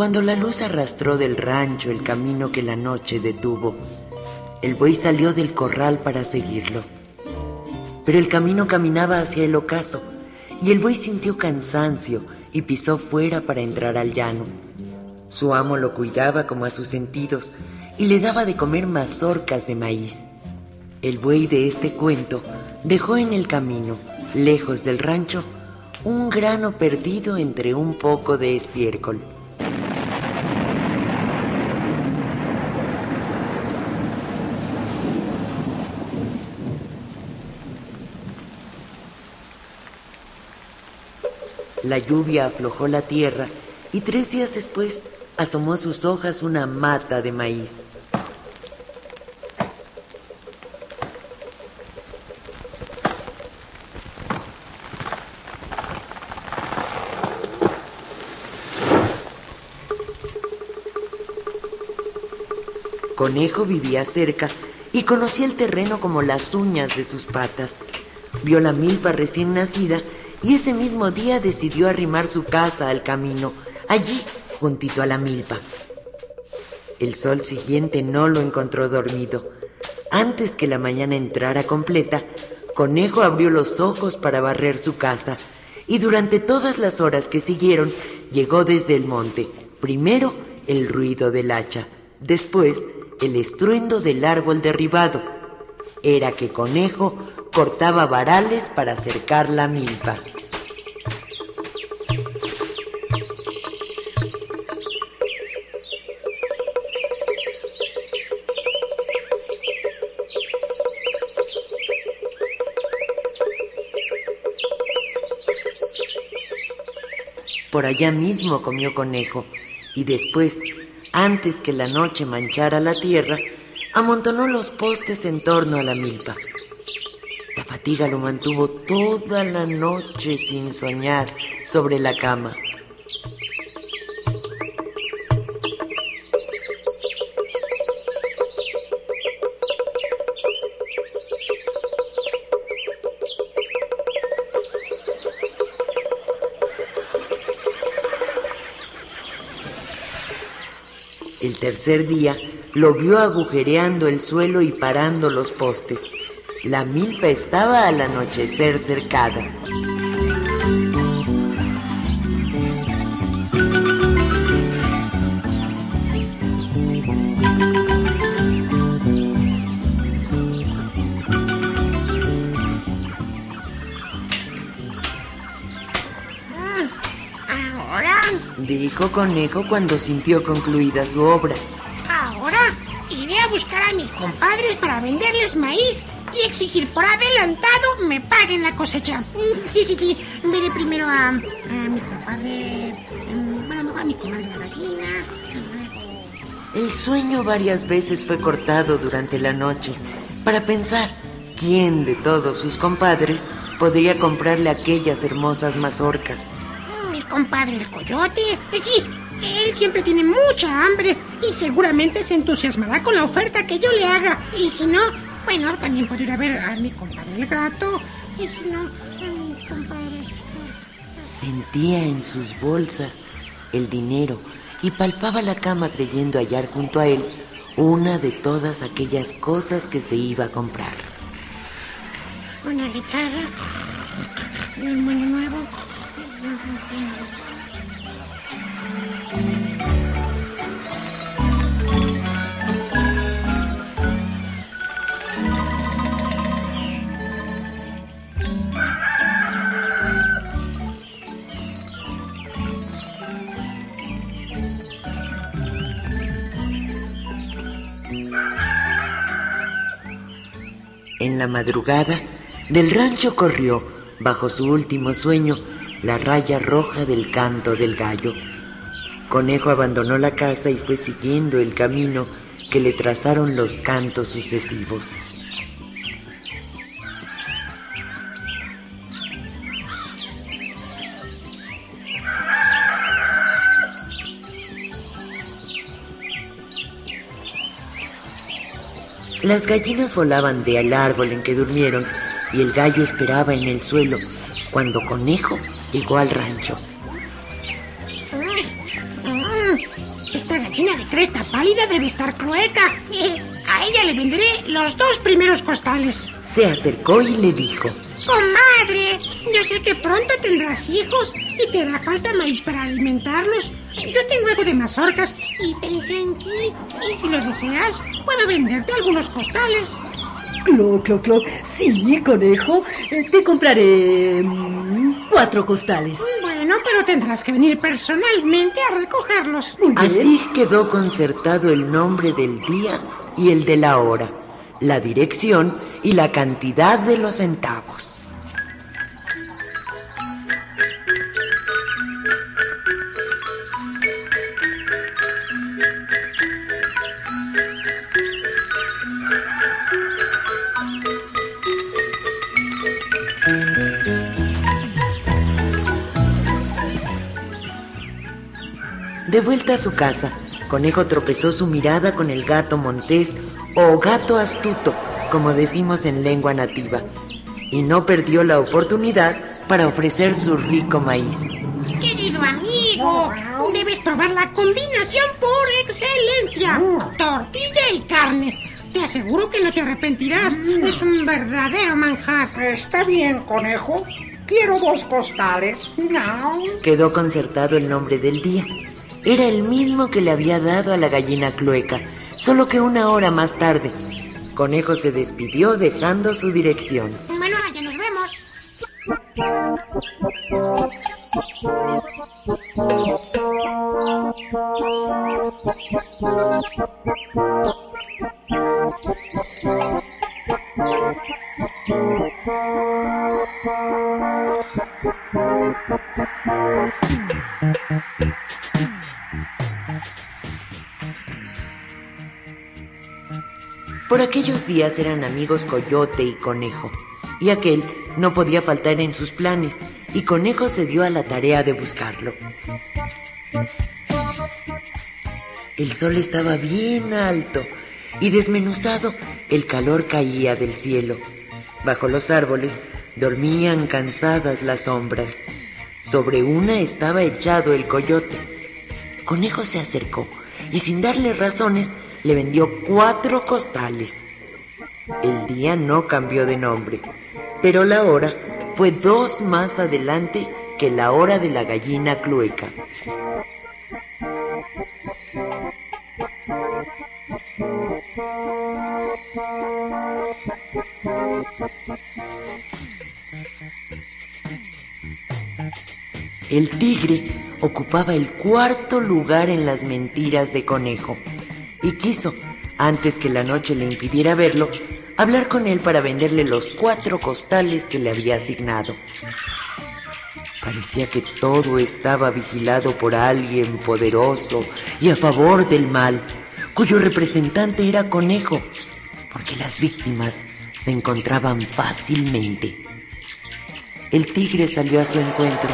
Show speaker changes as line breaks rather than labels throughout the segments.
Cuando la luz arrastró del rancho el camino que la noche detuvo, el buey salió del corral para seguirlo. Pero el camino caminaba hacia el ocaso y el buey sintió cansancio y pisó fuera para entrar al llano. Su amo lo cuidaba como a sus sentidos y le daba de comer mazorcas de maíz. El buey de este cuento dejó en el camino, lejos del rancho, un grano perdido entre un poco de estiércol. La lluvia aflojó la tierra y tres días después asomó sus hojas una mata de maíz. Conejo vivía cerca y conocía el terreno como las uñas de sus patas. Vio la milpa recién nacida y ese mismo día decidió arrimar su casa al camino, allí, juntito a la milpa. El sol siguiente no lo encontró dormido. Antes que la mañana entrara completa, Conejo abrió los ojos para barrer su casa y durante todas las horas que siguieron llegó desde el monte. Primero el ruido del hacha, después el estruendo del árbol derribado. Era que Conejo cortaba varales para cercar la milpa. Por allá mismo comió conejo y después, antes que la noche manchara la tierra, amontonó los postes en torno a la milpa. La fatiga lo mantuvo toda la noche sin soñar sobre la cama. El tercer día lo vio agujereando el suelo y parando los postes. La milpa estaba al anochecer cercada.
Ahora,
Dijo Conejo cuando sintió concluida su obra.
Compadres para venderles maíz y exigir por adelantado me paguen la cosecha. Mm, Sí, sí, sí. Veré primero a, a mi compadre. mm, Bueno, mejor a mi comadre la gallina.
El sueño varias veces fue cortado durante la noche para pensar quién de todos sus compadres podría comprarle aquellas hermosas mazorcas.
Mi compadre el coyote. Sí, él siempre tiene mucha hambre y seguramente se entusiasmará con la oferta que yo le haga. Y si no, bueno, también puedo ir a ver a mi compadre el gato. Y si no, a mi compadre.
Sentía en sus bolsas el dinero y palpaba la cama creyendo hallar junto a él una de todas aquellas cosas que se iba a comprar.
Una guitarra. Un moño nuevo.
La madrugada, del rancho corrió, bajo su último sueño, la raya roja del canto del gallo. Conejo abandonó la casa y fue siguiendo el camino que le trazaron los cantos sucesivos. Las gallinas volaban de al árbol en que durmieron y el gallo esperaba en el suelo cuando Conejo llegó al rancho.
Mm, Esta gallina de cresta pálida debe estar clueca. A ella le venderé los dos primeros costales.
Se acercó y le dijo,
Comadre, yo sé que pronto tendrás hijos y te hará falta maíz para alimentarlos. Yo tengo algo de mazorcas y pensé en ti. Y si lo deseas, puedo venderte algunos costales.
Cloc, cloc, cloc. Sí, conejo. Eh, Te compraré mm, cuatro costales.
Bueno, pero tendrás que venir personalmente a recogerlos.
Muy bien.
Así quedó concertado el nombre del día y el de la hora, la dirección y la cantidad de los centavos. De vuelta a su casa, Conejo tropezó su mirada con el gato montés o gato astuto, como decimos en lengua nativa, y no perdió la oportunidad para ofrecer su rico maíz.
Querido amigo, debes probar la combinación por excelencia. Tortilla y carne. Te aseguro que no te arrepentirás. Es un verdadero manjar.
Está bien, conejo. Quiero dos costales. No.
Quedó concertado el nombre del día. Era el mismo que le había dado a la gallina clueca, solo que una hora más tarde. Conejo se despidió dejando su dirección.
Bueno, ya nos vemos.
Días eran amigos Coyote y Conejo, y aquel no podía faltar en sus planes, y Conejo se dio a la tarea de buscarlo. El sol estaba bien alto y desmenuzado el calor caía del cielo. Bajo los árboles dormían cansadas las sombras. Sobre una estaba echado el coyote. Conejo se acercó y sin darle razones le vendió cuatro costales. El día no cambió de nombre, pero la hora fue dos más adelante que la hora de la gallina clueca. El tigre ocupaba el cuarto lugar en las mentiras de conejo y quiso, antes que la noche le impidiera verlo, hablar con él para venderle los cuatro costales que le había asignado. Parecía que todo estaba vigilado por alguien poderoso y a favor del mal, cuyo representante era Conejo, porque las víctimas se encontraban fácilmente. El tigre salió a su encuentro,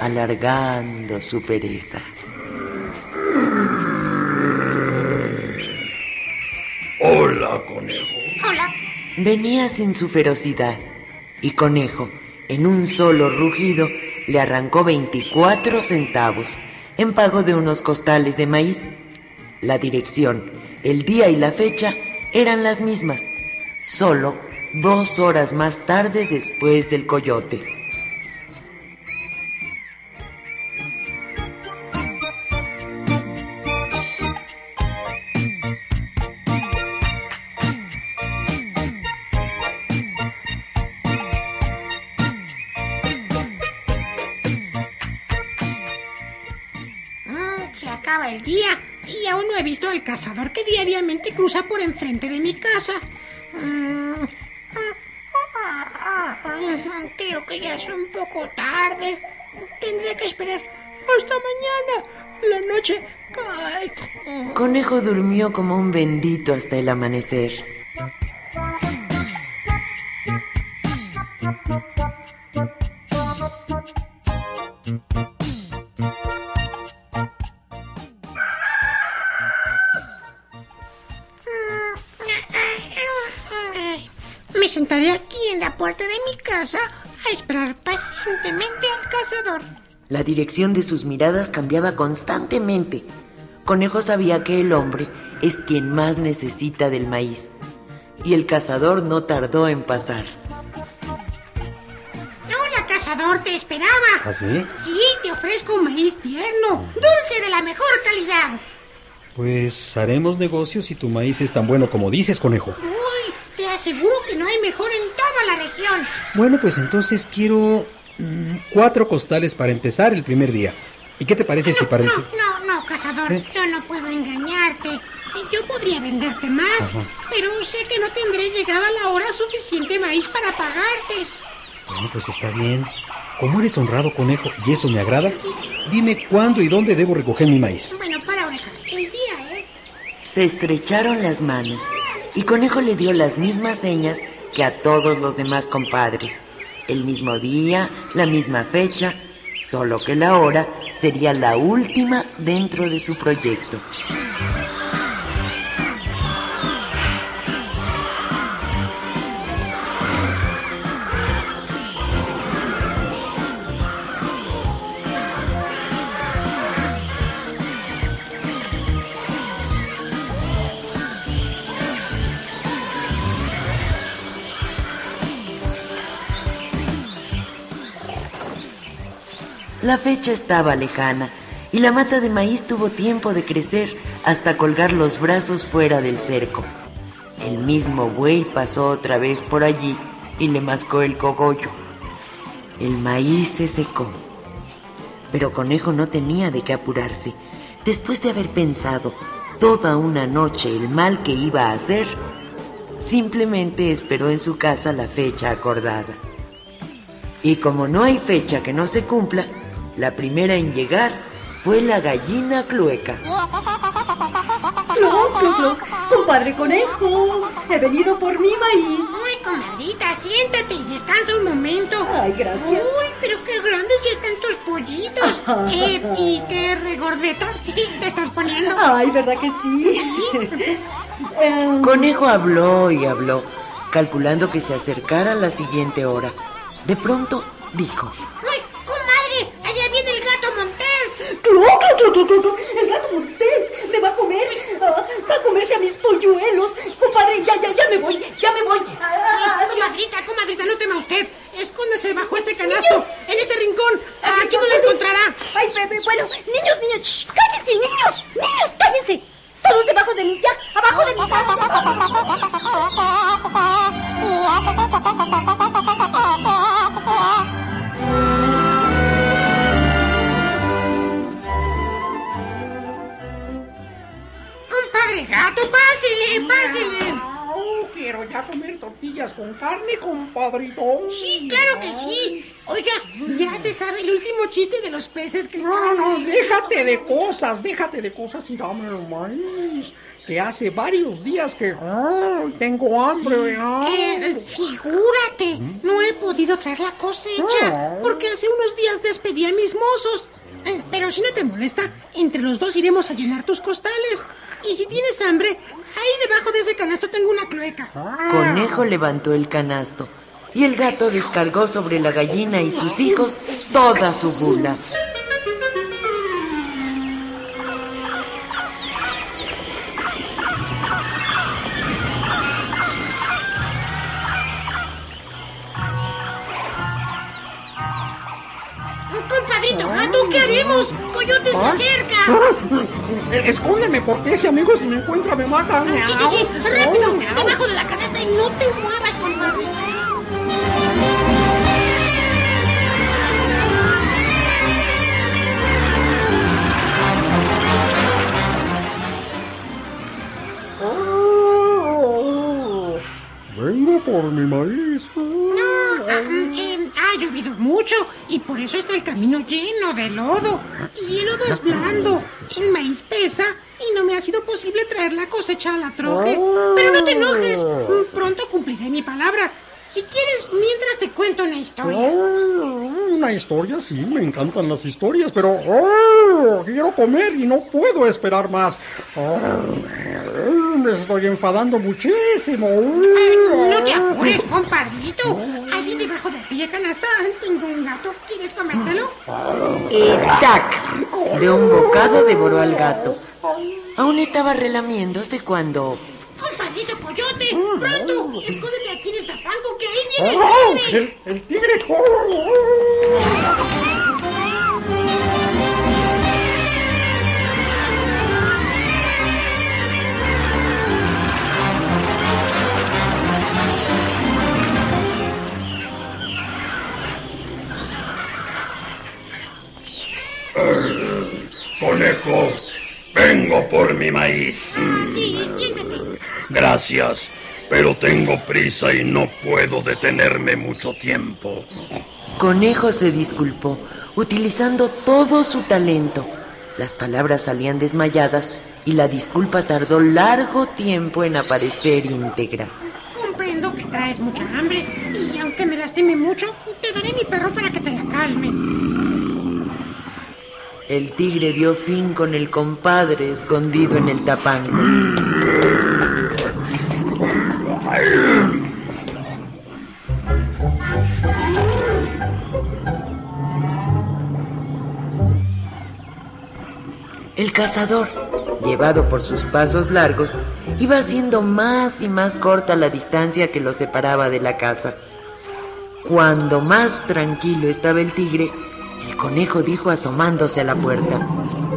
alargando su pereza.
Hola, conejo.
Venía sin su ferocidad y Conejo, en un solo rugido, le arrancó 24 centavos en pago de unos costales de maíz. La dirección, el día y la fecha eran las mismas, solo dos horas más tarde después del coyote.
Que diariamente cruza por enfrente de mi casa. Mm, Creo que ya es un poco tarde. Tendré que esperar hasta mañana. La noche.
Conejo durmió como un bendito hasta el amanecer.
Casa a esperar pacientemente al cazador.
La dirección de sus miradas cambiaba constantemente. Conejo sabía que el hombre es quien más necesita del maíz. Y el cazador no tardó en pasar.
Hola, cazador, te esperaba.
¿Ah, sí?
Sí, te ofrezco un maíz tierno, dulce de la mejor calidad.
Pues haremos negocios si tu maíz es tan bueno como dices, conejo.
Aseguro que no hay mejor en toda la región.
Bueno, pues entonces quiero mm, cuatro costales para empezar el primer día. ¿Y qué te parece si para el...
No, no, no, cazador,
¿Eh?
yo no puedo engañarte. Yo podría venderte más,
Ajá.
pero sé que no tendré llegada la hora suficiente maíz para pagarte.
Bueno, pues está bien. Como eres honrado, conejo, y eso me agrada, dime cuándo y dónde debo recoger mi maíz.
Bueno, para oreja, el día es...
Se estrecharon las manos y Conejo le dio las mismas señas que a todos los demás compadres. El mismo día, la misma fecha, solo que la hora sería la última dentro de su proyecto. La fecha estaba lejana y la mata de maíz tuvo tiempo de crecer hasta colgar los brazos fuera del cerco. El mismo buey pasó otra vez por allí y le mascó el cogollo. El maíz se secó. Pero Conejo no tenía de qué apurarse. Después de haber pensado toda una noche el mal que iba a hacer, simplemente esperó en su casa la fecha acordada. Y como no hay fecha que no se cumpla, la primera en llegar fue la gallina clueca.
Cloc, cloc, cloc. Compadre conejo, he venido por mi maíz.
Uy, comadrita, siéntate y descansa un momento.
Ay, gracias.
Uy, pero qué grandes ya están tus pollitos. Eh, y qué regordeta te estás poniendo.
Ay, ¿verdad que sí? Eh,
Conejo habló y habló, calculando que se acercara la siguiente hora. De pronto dijo,
Uy, comadre, allá viene el gato montés.
cloc, cloc, cloc, cloc, cloc, El gato montés me va a comer. ah, va a comerse a mis polluelos. Compadre, ya, ya, ya me voy, ya me voy. Ah, adiós.
Comadrita, comadrita, no tema usted. Escóndase bajo este canasto, en este rincón. Aquí no la encontrará.
Ay, bebé, bueno, niños, niños, shh, cállense, niños,
tortillas con carne, compadrito.
Sí, claro que sí. Oiga, ya se sabe el último chiste de los peces que
No, no,
ahí.
déjate de cosas, déjate de cosas y dame el maíz. Que hace varios días que ay, tengo hambre. ay.
Eh, figúrate, no he podido traer la cosecha porque hace unos días despedí a mis mozos. Eh, Pero si no te molesta, entre los dos iremos a llenar tus costales. Y si tienes hambre, ahí debajo de ese canasto tengo una cloaca.
Conejo levantó el canasto y el gato descargó sobre la gallina y sus hijos toda su bula.
Compadrito gato, ¿qué haremos? Coyote se
¿Ah?
acerca. ¡Ah!
Eh, escóndeme porque ese amigo si me encuentra me mata.
Sí, sí, sí. Rápido, debajo de la canasta y no te muevas, por favor. Ah, oh.
Vengo por mi maíz.
Ah, llovido mucho y por eso está el camino lleno de lodo. Y el lodo es blando, el maíz pesa y no me ha sido posible traer la cosecha a la troje. Pero no te enojes, pronto cumpliré mi palabra. Si quieres, mientras te cuento una historia.
Oh, una historia, sí, me encantan las historias, pero oh, quiero comer y no puedo esperar más. Me estoy enfadando muchísimo.
no te apures, compadrito. Debajo de aquella canasta tengo un gato. ¿Quieres comértelo?
Y tac, de un bocado devoró al gato. Aún estaba relamiéndose cuando
¡Compadrito Coyote! ¡Pronto! ¡Escóndete aquí en el tapanco que ahí viene el tigre!
¡El, el tigre!
Sí, siéntate.
Gracias, pero tengo prisa y no puedo detenerme mucho tiempo.
Conejo se disculpó, utilizando todo su talento. Las palabras salían desmayadas y la disculpa tardó largo tiempo en aparecer íntegra.
Comprendo que traes mucha hambre y aunque me lastime mucho, te daré mi perro para que te la calme.
El tigre dio fin con el compadre escondido en el tapanco. El cazador, llevado por sus pasos largos, iba haciendo más y más corta la distancia que lo separaba de la casa. Cuando más tranquilo estaba el tigre, el conejo dijo asomándose a la puerta.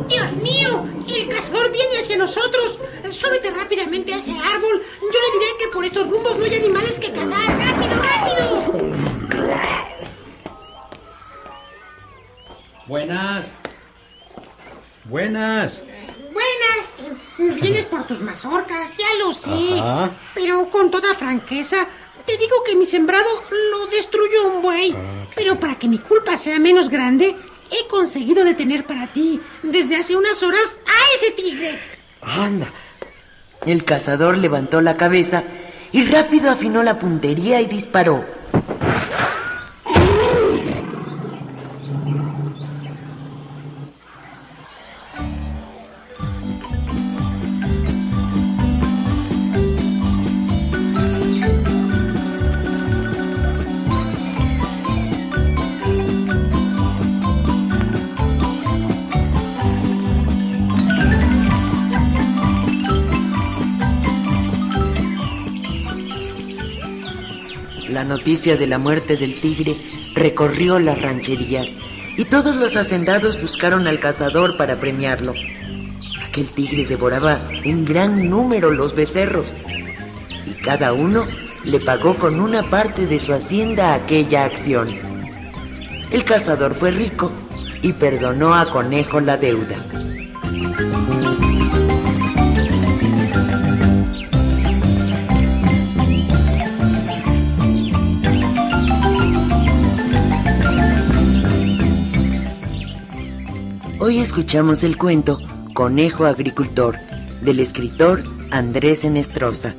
¡Dios mío! El cazador viene hacia nosotros. Súbete rápidamente a ese árbol. Yo le diré que por estos rumbos no hay animales que cazar. ¡Rápido, rápido!
Buenas. Buenas.
Buenas. Vienes por tus mazorcas, ya lo sé.
Ajá.
Pero con toda franqueza, te digo que mi sembrado lo destruyó un buey. Pero para que mi culpa sea menos grande, he conseguido detener para ti, desde hace unas horas, a ese tigre.
Anda.
El cazador levantó la cabeza y rápido afinó la puntería y disparó. Noticia de la muerte del tigre recorrió las rancherías y todos los hacendados buscaron al cazador para premiarlo. Aquel tigre devoraba en gran número los becerros y cada uno le pagó con una parte de su hacienda aquella acción. El cazador fue rico y perdonó a Conejo la deuda. Hoy escuchamos el cuento Conejo Agricultor del escritor Andrés Enestrosa.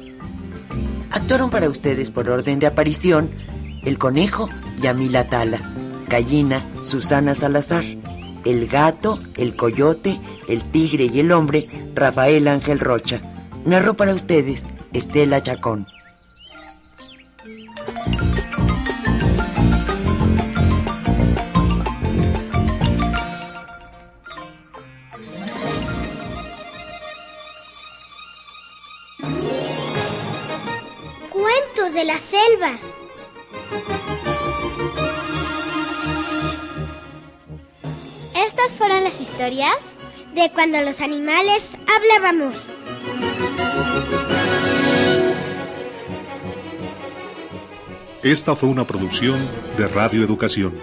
Actuaron para ustedes por orden de aparición el conejo Yamila Tala, gallina Susana Salazar, el gato, el coyote, el tigre y el hombre Rafael Ángel Rocha. Narró para ustedes Estela Chacón.
De la selva.
Estas fueron las historias
De cuando los animales hablábamos.
Esta fue una producción de Radio Educación.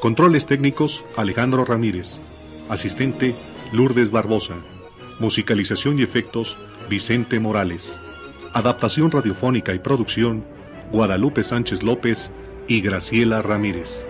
Controles técnicos Alejandro Ramírez. Asistente Lourdes Barbosa. Musicalización y efectos Vicente Morales. Adaptación radiofónica y producción, Guadalupe Sánchez López y Graciela Ramírez.